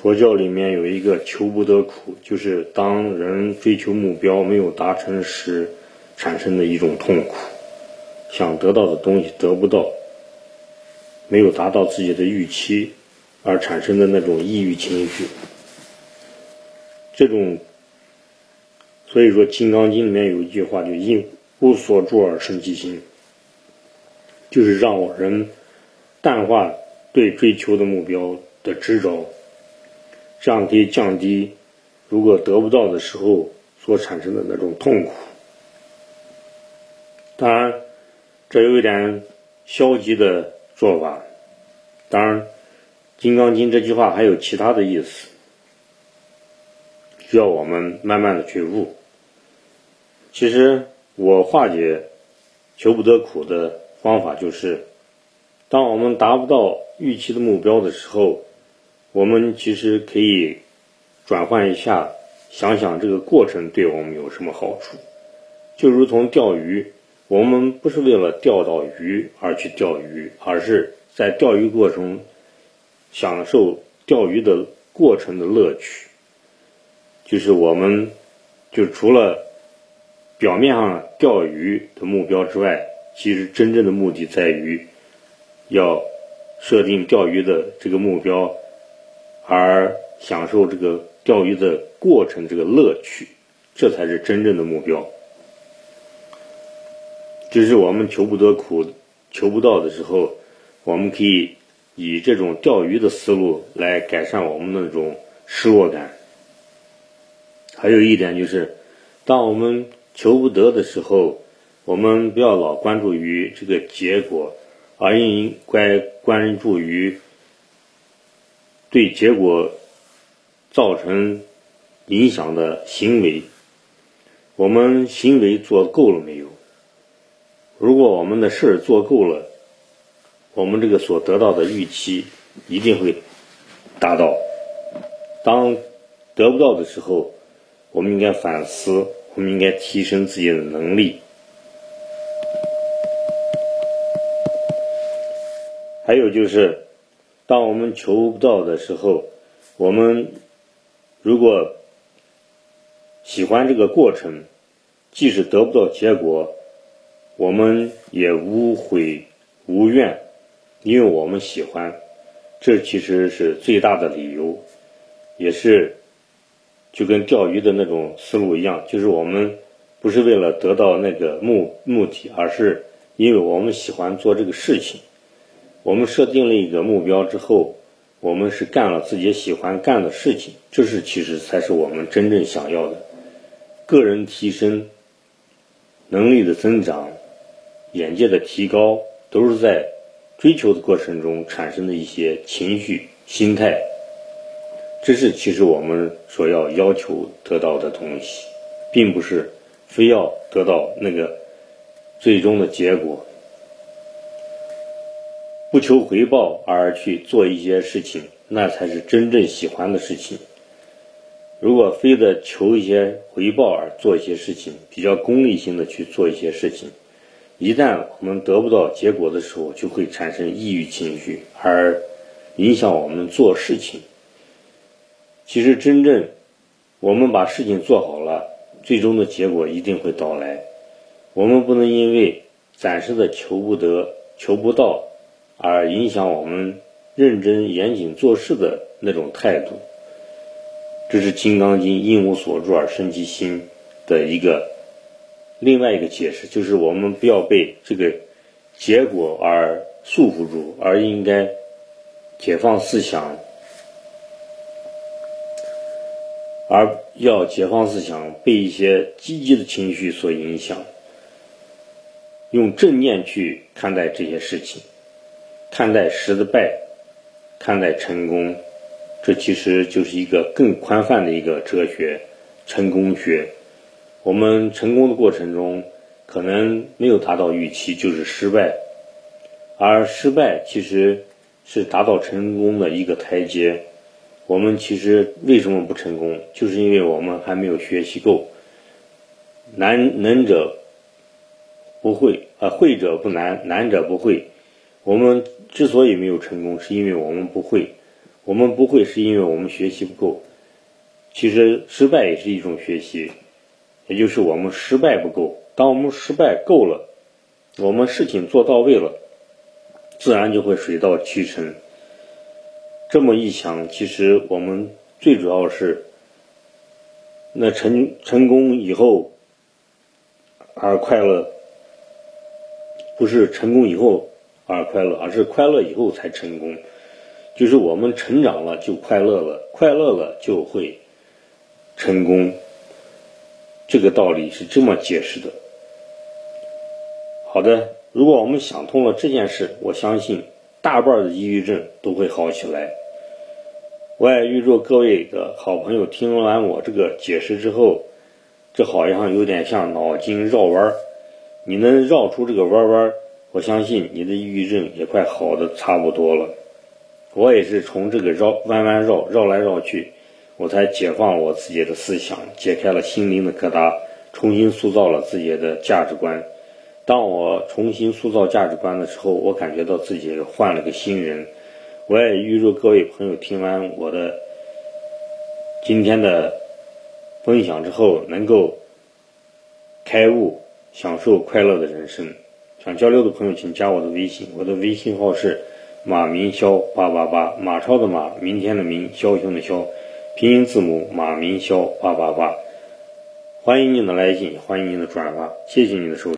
佛教里面有一个求不得苦，就是当人追求目标没有达成时，产生的一种痛苦，想得到的东西得不到，没有达到自己的预期，而产生的那种抑郁情绪。这种，所以说《金刚经》里面有一句话，就“因无所住而生其心”，就是让人淡化对追求的目标的执着。这样可以降低，如果得不到的时候所产生的那种痛苦。当然，这有一点消极的做法。当然，《金刚经》这句话还有其他的意思，需要我们慢慢的去悟。其实，我化解求不得苦的方法就是，当我们达不到预期的目标的时候。我们其实可以转换一下，想想这个过程对我们有什么好处。就如同钓鱼，我们不是为了钓到鱼而去钓鱼，而是在钓鱼过程享受钓鱼的过程的乐趣。就是我们就除了表面上钓鱼的目标之外，其实真正的目的在于要设定钓鱼的这个目标。而享受这个钓鱼的过程，这个乐趣，这才是真正的目标。就是我们求不得苦、求不到的时候，我们可以以这种钓鱼的思路来改善我们那种失落感。还有一点就是，当我们求不得的时候，我们不要老关注于这个结果，而应该关注于。对结果造成影响的行为，我们行为做够了没有？如果我们的事儿做够了，我们这个所得到的预期一定会达到。当得不到的时候，我们应该反思，我们应该提升自己的能力。还有就是。当我们求不到的时候，我们如果喜欢这个过程，即使得不到结果，我们也无悔无怨，因为我们喜欢，这其实是最大的理由，也是就跟钓鱼的那种思路一样，就是我们不是为了得到那个目目的，而是因为我们喜欢做这个事情。我们设定了一个目标之后，我们是干了自己喜欢干的事情，这是其实才是我们真正想要的。个人提升、能力的增长、眼界的提高，都是在追求的过程中产生的一些情绪、心态。这是其实我们所要要求得到的东西，并不是非要得到那个最终的结果。不求回报而去做一些事情，那才是真正喜欢的事情。如果非得求一些回报而做一些事情，比较功利性的去做一些事情，一旦我们得不到结果的时候，就会产生抑郁情绪，而影响我们做事情。其实，真正我们把事情做好了，最终的结果一定会到来。我们不能因为暂时的求不得、求不到。而影响我们认真严谨做事的那种态度，这是《金刚经》“因无所住而生其心”的一个另外一个解释，就是我们不要被这个结果而束缚住，而应该解放思想，而要解放思想，被一些积极的情绪所影响，用正念去看待这些事情。看待失败，看待成功，这其实就是一个更宽泛的一个哲学——成功学。我们成功的过程中，可能没有达到预期，就是失败；而失败其实是达到成功的一个台阶。我们其实为什么不成功，就是因为我们还没有学习够。难能者不会，啊，会者不难，难者不会。我们之所以没有成功，是因为我们不会。我们不会是因为我们学习不够，其实失败也是一种学习，也就是我们失败不够。当我们失败够了，我们事情做到位了，自然就会水到渠成。这么一想，其实我们最主要是，那成成功以后而快乐，不是成功以后而快乐，而是快乐以后才成功。就是我们成长了就快乐了，快乐了就会成功。这个道理是这么解释的。好的，如果我们想通了这件事，我相信大半的抑郁症都会好起来。我也预祝各位的好朋友听完我这个解释之后，这好像有点像脑筋绕弯儿，你能绕出这个弯弯儿，我相信你的抑郁症也快好的差不多了。我也是从这个绕弯弯绕绕来绕去，我才解放我自己的思想，解开了心灵的疙瘩，重新塑造了自己的价值观。当我重新塑造价值观的时候，我感觉到自己换了个新人。我也预祝各位朋友听完我的今天的分享之后，能够开悟，享受快乐的人生。想交流的朋友，请加我的微信，我的微信号是。马明霄八八八，马超的马，明天的明，枭雄的枭，拼音字母马明霄八八八，欢迎您的来信，欢迎您的转发，谢谢您的收听。